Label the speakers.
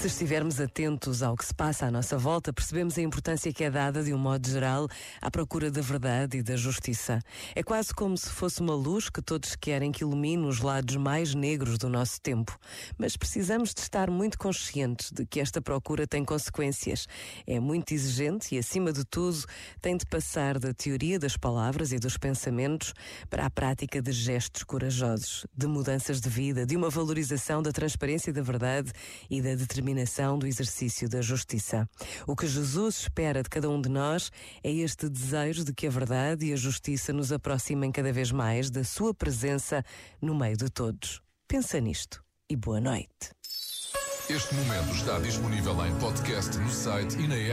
Speaker 1: Se estivermos atentos ao que se passa à nossa volta, percebemos a importância que é dada, de um modo geral, à procura da verdade e da justiça. É quase como se fosse uma luz que todos querem que ilumine os lados mais negros do nosso tempo. Mas precisamos de estar muito conscientes de que esta procura tem consequências. É muito exigente e, acima de tudo, tem de passar da teoria das palavras e dos pensamentos para a prática de gestos corajosos, de mudanças de vida, de uma valorização da transparência e da verdade e da determinação determinação do exercício da justiça. O que Jesus espera de cada um de nós é este desejo de que a verdade e a justiça nos aproximem cada vez mais da sua presença no meio de todos. Pensa nisto e boa noite.
Speaker 2: Este momento está disponível em podcast no site e na app.